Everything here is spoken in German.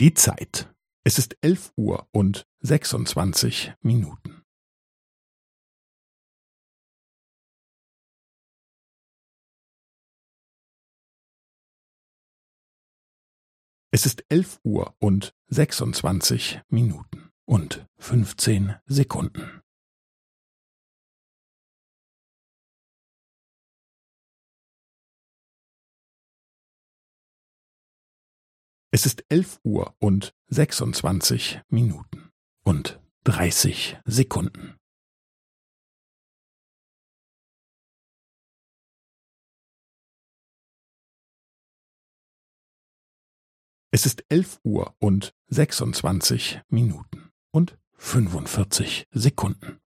Die Zeit. Es ist elf Uhr und sechsundzwanzig Minuten. Es ist elf Uhr und sechsundzwanzig Minuten und fünfzehn Sekunden. Es ist elf Uhr und sechsundzwanzig Minuten und dreißig Sekunden. Es ist elf Uhr und sechsundzwanzig Minuten und fünfundvierzig Sekunden.